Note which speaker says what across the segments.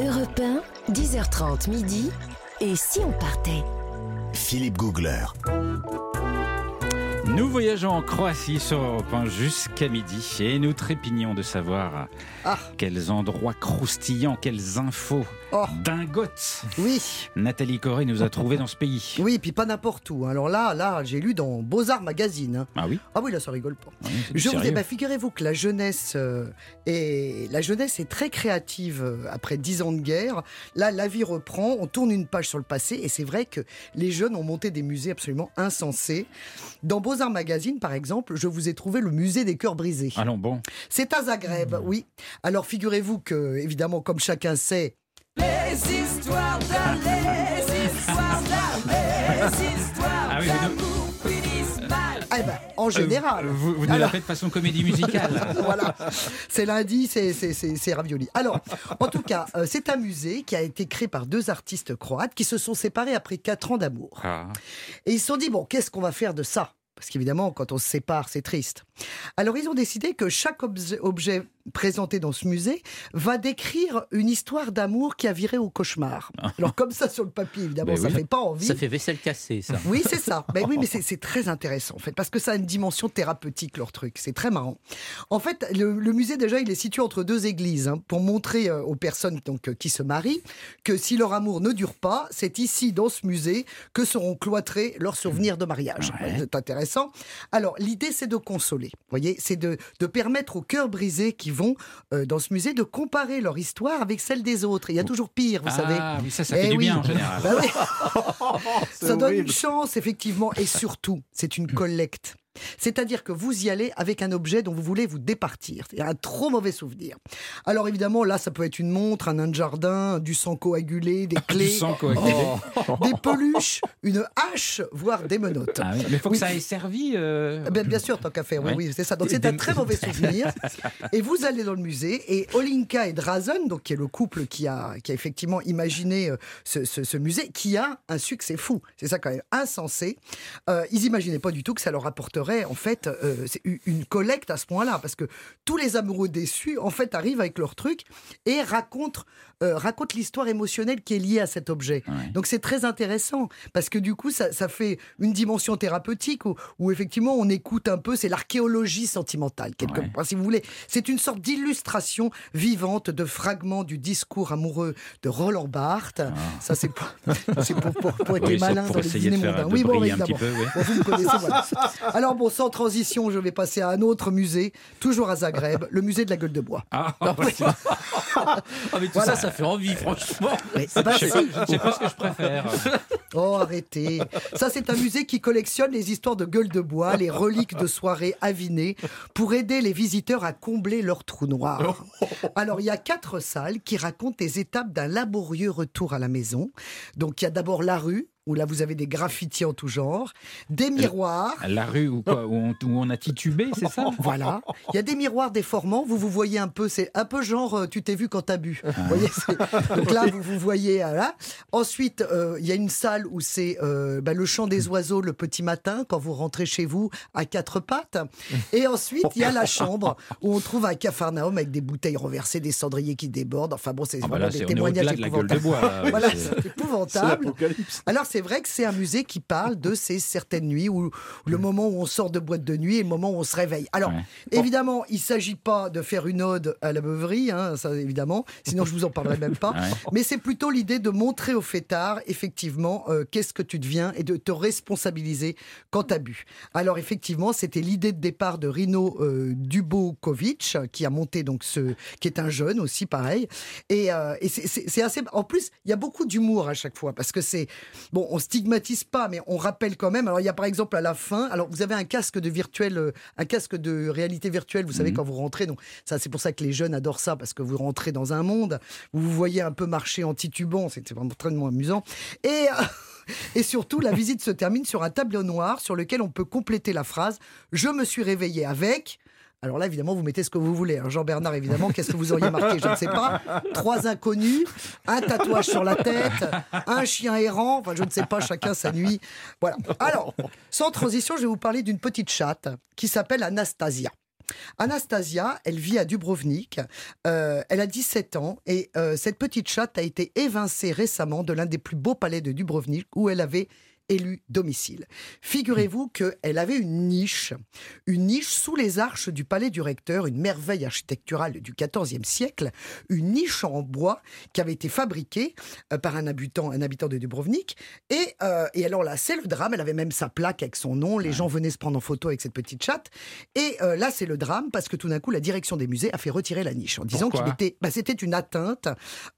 Speaker 1: Europe 1, 10h30 midi. Et si on partait?
Speaker 2: Philippe Googler.
Speaker 3: Nous voyageons en Croatie sur Europe 1 jusqu'à midi et nous trépignons de savoir
Speaker 4: Ah.
Speaker 3: quels endroits croustillants, quelles infos
Speaker 4: Oh.
Speaker 3: dingotes
Speaker 4: Oui,
Speaker 3: Nathalie Corée nous a trouvé dans ce pays.
Speaker 4: oui, puis pas n'importe où. Alors là, là, j'ai lu dans Beaux-Arts Magazine. hein.
Speaker 3: Ah oui
Speaker 4: Ah oui, là, ça rigole pas.
Speaker 3: Oui,
Speaker 4: Je vous dis, bah, figurez-vous que la jeunesse, euh, est, la jeunesse est très créative euh, après dix ans de guerre. Là, la vie reprend, on tourne une page sur le passé, et c'est vrai que les jeunes ont monté des musées absolument insensés. Dans Beaux-Arts Magazine, par exemple, je vous ai trouvé le musée des cœurs brisés.
Speaker 3: Allons bon.
Speaker 4: C'est à Zagreb, oui. Alors figurez-vous que, évidemment, comme chacun sait,
Speaker 5: Les histoires d'amour, les histoires d'amour, les histoires
Speaker 3: Ah oui, vous
Speaker 5: d'amour finissent mal.
Speaker 4: eh ben, en général.
Speaker 3: Euh, Vous, vous nous la faites façon comédie musicale.
Speaker 4: voilà, c'est lundi, c'est- c'est c'est- c'est ravioli. Alors, en tout cas, euh, c'est un musée qui a été créé par deux artistes croates qui se sont séparés après quatre ans d'amour.
Speaker 3: Ah.
Speaker 4: Et ils se sont dit, bon, qu'est-ce qu'on va faire de ça? Parce qu'évidemment, quand on se sépare, c'est triste. Alors, ils ont décidé que chaque objet, présenté dans ce musée va décrire une histoire d'amour qui a viré au cauchemar. Alors, comme ça, sur le papier, évidemment,
Speaker 3: Ben
Speaker 4: ça
Speaker 3: oui.
Speaker 4: fait pas envie.
Speaker 6: Ça fait vaisselle cassée, ça.
Speaker 4: Oui, c'est ça. Ben oui, mais c'est très intéressant en fait, parce que ça a une dimension thérapeutique leur truc. C'est très marrant. En fait, le, le musée déjà, il est situé entre deux églises hein, pour montrer euh, aux personnes donc euh, qui se marient que si leur amour ne dure pas, c'est ici dans ce musée que seront cloîtrés leurs souvenirs de mariage.
Speaker 3: Ouais.
Speaker 4: C'est intéressant. Alors l'idée, c'est de consoler. Vous voyez, c'est de, de permettre aux cœurs brisés qui vont euh, dans ce musée de comparer leur histoire avec celle des autres. Et il y a toujours pire, vous savez.
Speaker 3: Ah oui, ça, ça
Speaker 4: Eh
Speaker 3: fait du
Speaker 4: oui.
Speaker 3: bien en général.
Speaker 4: Bah oui. Ça donne une chance, effectivement. Et surtout, c'est une collecte. C'est-à-dire que vous y allez avec un objet dont vous voulez vous départir. C'est un trop mauvais souvenir. Alors évidemment, là, ça peut être une montre, un nain de jardin, du sang coagulé, des
Speaker 3: Du
Speaker 4: clés,
Speaker 3: sang coagulé.
Speaker 4: des peluches, une hache, voire des menottes.
Speaker 3: Ah oui, Mais il faut
Speaker 4: Oui.
Speaker 3: que ça ait servi. euh,
Speaker 4: Eh Bien, bien sûr, tant qu'à faire, oui, oui, c'est ça. Donc c'est un très mauvais souvenir. Et vous allez dans le musée et Olinka et Drazen, donc qui est le couple qui a, qui a effectivement imaginé euh, ce, ce- ce musée, qui a un succès fou. C'est ça quand même insensé. Euh, ils imaginaient pas du tout que ça leur apporterait en fait euh, une collecte à ce point-là, parce que tous les amoureux déçus en fait arrivent avec leur truc et racontent euh, racontent l'histoire émotionnelle qui est liée à cet objet.
Speaker 3: Ouais.
Speaker 4: Donc c'est très intéressant parce que du coup ça, ça fait une dimension thérapeutique où, où effectivement on écoute un peu, c'est l'archéologie sentimentale quelque
Speaker 3: Ouais.
Speaker 4: part si vous voulez. C'est une sorte d'illustration vivante de fragments du discours amoureux de Roland Barthes. Ça c'est pour, pour, pour, pour être
Speaker 3: Ah. Oui, pour
Speaker 4: dans les
Speaker 3: de
Speaker 4: dîners
Speaker 3: faire
Speaker 4: mondains.
Speaker 3: de
Speaker 4: Oui, bon,
Speaker 3: un petit peu. oui.
Speaker 4: Bon, vous me connaissez, voilà. Alors bon, sans transition, je vais passer à un autre musée, toujours à Zagreb, le musée de la gueule de bois.
Speaker 3: Ah,
Speaker 6: Ah, mais tout
Speaker 4: Voilà.
Speaker 6: ça, ça fait envie, franchement.
Speaker 4: Ah bah,
Speaker 3: je sais
Speaker 4: si.
Speaker 3: pas, je sais pas ce que je préfère.
Speaker 4: Oh, arrêtez. Ça, c'est un musée qui collectionne les histoires de gueule de bois, les reliques de soirées avinées, pour aider les visiteurs à combler leur trou noir. Alors, il y a quatre salles qui racontent les étapes d'un laborieux retour à la maison. Donc, il y a d'abord la rue, où là, vous avez des graffitis en tout genre, des miroirs.
Speaker 3: La rue où, quoi, où, on, où on a titubé, c'est ça?
Speaker 4: Voilà. Il y a des miroirs déformants. Vous vous voyez un peu. C'est un peu genre euh, tu t'es vu quand t'as bu. Vous voyez. c'est- Donc là, vous vous voyez. euh, Là. Ensuite, euh, il y a une salle où c'est euh, bah, le chant des oiseaux le petit matin quand vous rentrez chez vous à quatre pattes. Et ensuite, il y a la chambre où on trouve un capharnaüm avec des bouteilles renversées, des cendriers qui débordent. Enfin bon, c'est
Speaker 3: Ah bah
Speaker 4: vraiment des témoignages
Speaker 3: au-delà de la gueule de
Speaker 4: épouvantables.
Speaker 3: bois. là, oui,
Speaker 4: Voilà, c'est épouvantable. Alors c'est vrai que c'est un musée qui parle de ces certaines nuits où le moment où on sort de boîte de nuit et le moment où on se réveille. Alors
Speaker 3: Ouais.
Speaker 4: évidemment, il s'agit pas de faire une ode à la beuverie, hein, ça évidemment, sinon je vous en parlerai même pas.
Speaker 3: Ouais.
Speaker 4: Mais c'est plutôt l'idée de montrer au fêtard effectivement euh, qu'est-ce que tu deviens et de te responsabiliser quand tu as bu. Alors effectivement, c'était l'idée de départ de Rino euh, Dubokovic qui a monté donc ce qui est un jeune aussi pareil et, euh, et c'est- c'est c'est assez en plus, il y a beaucoup d'humour à chaque fois parce que c'est bon, on stigmatise pas mais on rappelle quand même. Alors il y a par exemple à la fin, alors vous avez un casque de virtuel euh, un casque de réalité virtuelle, vous savez quand vous rentrez donc ça c'est pour ça que les jeunes adorent ça parce que vous rentrez dans un monde où vous voyez un peu marcher en titubant, c'est vraiment très amusant. Et euh, Et surtout, la visite se termine sur un tableau noir sur lequel on peut compléter la phrase Je me suis réveillé avec. Alors là, évidemment, vous mettez ce que vous voulez. hein. Jean-Bernard, évidemment, qu'est-ce que vous auriez marqué Je ne sais pas. Trois inconnus, un tatouage sur la tête, un chien errant. Enfin, je ne sais pas, chacun sa nuit. Voilà. Alors, sans transition, je vais vous parler d'une petite chatte qui s'appelle Anastasia. Anastasia, elle vit à Dubrovnik. Euh, elle a 17 ans et euh, cette petite chatte a été évincée récemment de l'un des plus beaux palais de Dubrovnik où elle avait élu domicile. Figurez-vous qu'elle avait une niche, une niche sous les arches du palais du recteur, une merveille architecturale du XIVe siècle, une niche en bois qui avait été fabriquée euh, par un habitant, un habitant de Dubrovnik. Et, euh, et alors là, c'est le drame. Elle avait même sa plaque avec son nom. Les gens venaient se prendre en photo avec cette petite chatte. Et euh, là, c'est le drame parce que tout d'un coup, la direction des musées a fait retirer la niche en disant qu'il était, bah, c'était une atteinte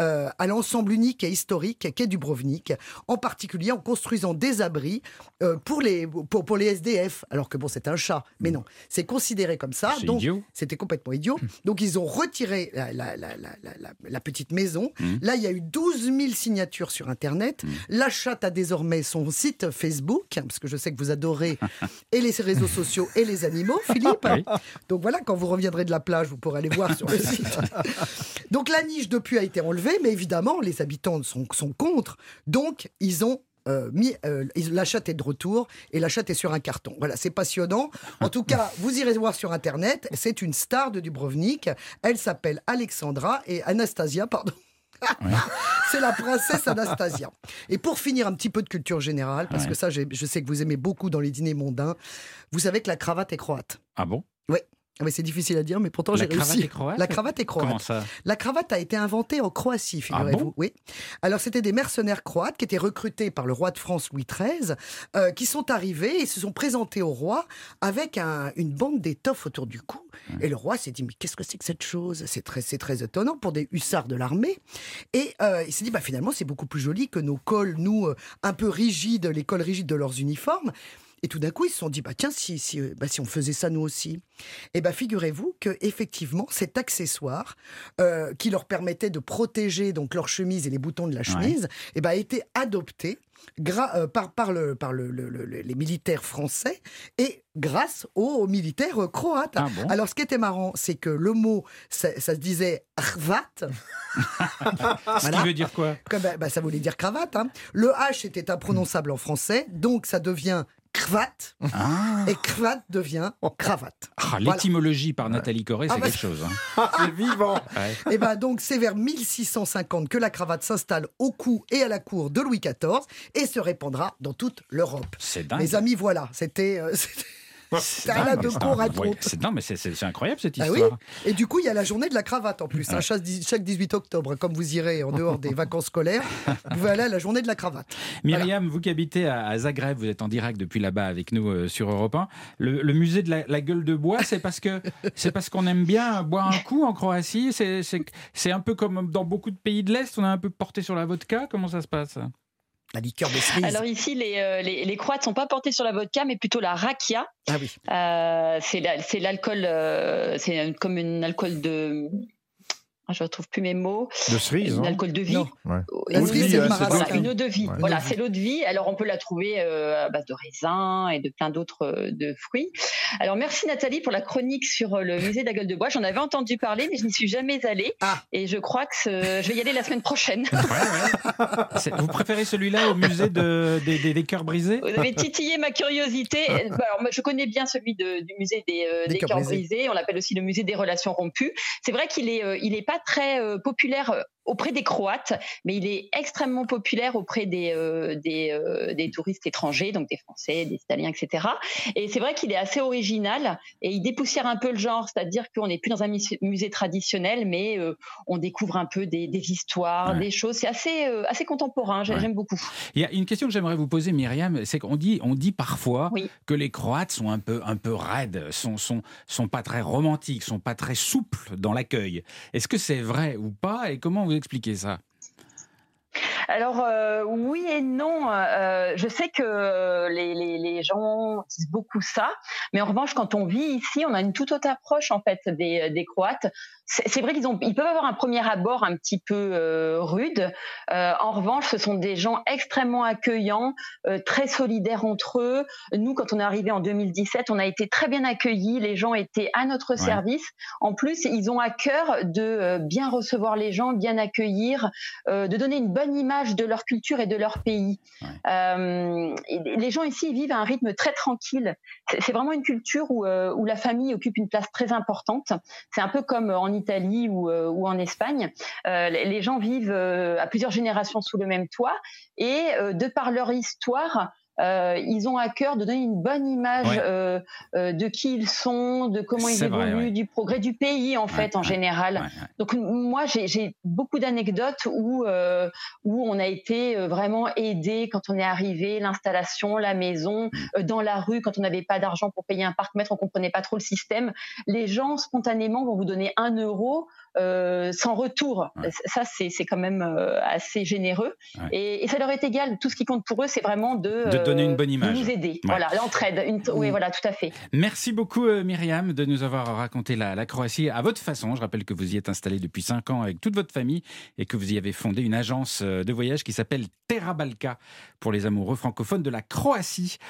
Speaker 4: euh, à l'ensemble unique et historique qu'est Dubrovnik, en particulier en construisant des abris euh, pour, les, pour, pour les SDF. Alors que bon, c'est un chat, mais non, c'est considéré comme ça. Donc,
Speaker 3: idiot.
Speaker 4: c'était complètement idiot. Donc, ils ont retiré la, la- la- petite maison.
Speaker 3: Mhm.
Speaker 4: Là, il y a eu 12 000 signatures sur Internet. La chatte a désormais son site Facebook, parce que je sais que vous adorez et les réseaux sociaux et les animaux, Philippe.
Speaker 3: Oui.
Speaker 4: Donc voilà, quand vous reviendrez de la plage, vous pourrez aller voir sur le site. Donc la niche depuis a été enlevée, mais évidemment, les habitants sont, sont contre. Donc ils ont euh, mis, euh, la chatte est de retour et la chatte est sur un carton. Voilà, c'est passionnant. En tout cas, vous irez voir sur Internet. C'est une star de Dubrovnik. Elle s'appelle Alexandra et Anastasia, pardon. C'est la princesse Anastasia. Et pour finir, un petit peu de culture générale, parce
Speaker 3: Ouais.
Speaker 4: que ça, je sais que vous aimez beaucoup dans les dîners mondains. Vous savez que la cravate est croate.
Speaker 3: Ah bon?
Speaker 4: Ouais, c'est difficile à dire, mais pourtant
Speaker 3: La
Speaker 4: j'ai
Speaker 3: cravate
Speaker 4: réussi.
Speaker 3: est croate
Speaker 4: La cravate est croate.
Speaker 3: Comment ça?
Speaker 4: La cravate a été inventée en Croatie, figurez-vous.
Speaker 3: Ah bon?
Speaker 4: oui. Alors, c'était des mercenaires croates qui étaient recrutés par le roi de France Louis XIII, euh, qui sont arrivés et se sont présentés au roi avec un- une bande d'étoffe autour du cou. Et le roi s'est dit, mais qu'est-ce que c'est que cette chose? C'est très, c'est très étonnant pour des hussards de l'armée. Et euh, il s'est dit, bah, finalement, c'est beaucoup plus joli que nos cols, nous, euh, un peu rigides, les cols rigides de leurs uniformes. Et tout d'un coup, ils se sont dit, bah, tiens, si, si, euh, bah, si on faisait ça nous aussi. Et bien, figurez-vous que effectivement, cet accessoire euh, qui leur permettait de protéger donc leur chemise et les boutons de la chemise, eh ben, a été adopté euh, par, par, le, par le- le- le- les militaires français et grâce aux militaires croates.
Speaker 3: Ah bon?
Speaker 4: Alors, ce qui était marrant, c'est que le mot, ça, ça se disait hrvat,
Speaker 3: Ce
Speaker 4: Voilà.
Speaker 3: qui veut dire quoi?
Speaker 4: Comme, bah, bah, ça voulait dire cravate. hein. Le H était imprononçable en français, donc ça devient cravate,
Speaker 3: Ah,
Speaker 4: et cravate devient cravate.
Speaker 3: Ah,
Speaker 4: Voilà.
Speaker 3: L'étymologie par Nathalie Corée,
Speaker 4: Ah
Speaker 3: c'est
Speaker 4: bah-
Speaker 3: quelque chose. hein.
Speaker 7: C'est vivant.
Speaker 3: Ouais.
Speaker 4: Et ben donc c'est vers 1650 que la cravate s'installe au cou et à la cour de Louis XIV et se répandra dans toute l'Europe.
Speaker 3: C'est dingue.
Speaker 4: Mes amis, voilà, c'était euh, là
Speaker 3: dingue,
Speaker 4: de
Speaker 3: Ouais, Non, mais c'est- incroyable cette
Speaker 4: Ah oui
Speaker 3: histoire.
Speaker 4: Et du coup, il y a la journée de la cravate en plus. hein, chaque, chaque 18 octobre, comme vous irez en dehors des vacances scolaires, vous pouvez aller à la journée de la cravate.
Speaker 3: Myriam, vous qui habitez à, Zagreb, vous êtes en direct depuis là-bas avec nous euh, sur Europe 1. Le, le musée de la, la gueule de bois, c'est parce que c'est parce qu'on aime bien boire un coup en Croatie. C'est un peu comme dans beaucoup de pays de l'Est, on a un peu porté sur la vodka. Comment ça se passe?
Speaker 4: La liqueur de cerise.
Speaker 8: Alors ici, les, euh, les, les Croates sont pas portés sur la vodka, mais plutôt la rakia.
Speaker 4: Ah oui.
Speaker 8: Euh, c'est la- c'est l'alcool, euh, c'est comme un alcool de. Ah, Je ne retrouve plus mes mots.
Speaker 7: De cerise,
Speaker 8: Un
Speaker 7: non
Speaker 8: alcool de vie.
Speaker 7: Ouais.
Speaker 8: Une
Speaker 4: La cerise,
Speaker 8: vie, voilà, une eau de vie.
Speaker 7: Ouais.
Speaker 8: Voilà, c'est l'eau de vie. Alors on peut la trouver euh, à base de raisins et de plein d'autres euh, de fruits. Alors merci Nathalie pour la chronique sur euh, le musée de la gueule de bois. J'en avais entendu parler, mais je n'y suis jamais allée.
Speaker 4: Ah.
Speaker 8: Et je crois que je vais y aller la semaine prochaine.
Speaker 3: Vous préférez celui-là au musée de- des, des- des cœurs brisés?
Speaker 8: Vous avez titillé ma curiosité. Bah, Alors, moi, je connais bien celui de- du musée des, euh,
Speaker 4: Des
Speaker 8: des
Speaker 4: cœurs
Speaker 8: cœurs
Speaker 4: brisés.
Speaker 8: brisés. On l'appelle aussi le musée des relations rompues. C'est vrai qu'il est, euh, il est pas très euh, populaire euh, auprès des Croates, mais il est extrêmement populaire auprès des, euh, des, euh, des touristes étrangers, donc des Français, des Italiens, etc. Et c'est vrai qu'il est assez original et il dépoussière un peu le genre, c'est-à-dire qu'on n'est plus dans un mus- musée traditionnel, mais euh, on découvre un peu des, des histoires,
Speaker 3: Ouais.
Speaker 8: des choses. C'est assez, assez contemporain.
Speaker 3: Ouais.
Speaker 8: J'aime beaucoup.
Speaker 3: Il y a une question que j'aimerais vous poser, Myriam, c'est qu'on dit, on dit parfois
Speaker 8: Oui.
Speaker 3: que les Croates sont un peu, un peu raides, sont, sont, sont pas très romantiques, sont pas très souples dans l'accueil. Est-ce que c'est vrai ou pas Et comment vous expliquez ça
Speaker 8: Alors euh, oui et non. Euh, je sais que les, les, les gens disent beaucoup ça, mais en revanche, quand on vit ici, on a une toute autre approche en fait des, des Croates. C'est vrai qu'ils ont, ils peuvent avoir un premier abord un petit peu euh, rude. En revanche, ce sont des gens extrêmement accueillants, très solidaires entre eux. Nous, quand on est arrivé en 2017, on a été très bien accueillis. Les gens étaient à notre service. En plus, ils ont à cœur de bien recevoir les gens, bien accueillir, de donner une bonne image de leur culture et de leur pays. Euh, les gens ici vivent à un rythme très tranquille. C'est vraiment une culture où, euh, où la famille occupe une place très importante. C'est un peu comme en Italie ou, euh, ou en Espagne. Euh, les gens vivent euh, à plusieurs générations sous le même toit et euh, de par leur histoire, euh, ils ont à cœur de donner une bonne image
Speaker 3: Ouais.
Speaker 8: euh, euh, de qui ils sont, de comment ils
Speaker 3: vrai,
Speaker 8: évoluent,
Speaker 3: ouais.
Speaker 8: du progrès du pays en fait en général. Donc moi j'ai j'ai beaucoup d'anecdotes où euh, où on a été euh, vraiment aidé quand on est arrivé, l'installation, la maison,
Speaker 3: Mm.
Speaker 8: euh, dans la rue quand on n'avait pas d'argent pour payer un parc-mètre, on comprenait pas trop le système. Les gens spontanément vont vous donner un euro euh, sans retour.
Speaker 3: Ouais.
Speaker 8: Ça c'est quand même euh, assez généreux
Speaker 3: Ouais.
Speaker 8: et, et ça leur est égal. Tout ce qui compte pour eux c'est vraiment de
Speaker 3: De donner
Speaker 8: euh,
Speaker 3: une bonne
Speaker 8: de
Speaker 3: image.
Speaker 8: nous aider.
Speaker 3: Ouais.
Speaker 8: Voilà l'entraide. Une- Oui
Speaker 4: Mm.
Speaker 8: voilà tout à fait.
Speaker 3: Merci beaucoup euh, Myriam de nous avoir raconté la, la Croatie à votre façon. Je rappelle que vous y êtes installé depuis 5 ans avec toute votre famille et que vous y avez fondé une agence euh, de voyage qui s'appelle Terra Balka pour les amoureux francophones de la Croatie.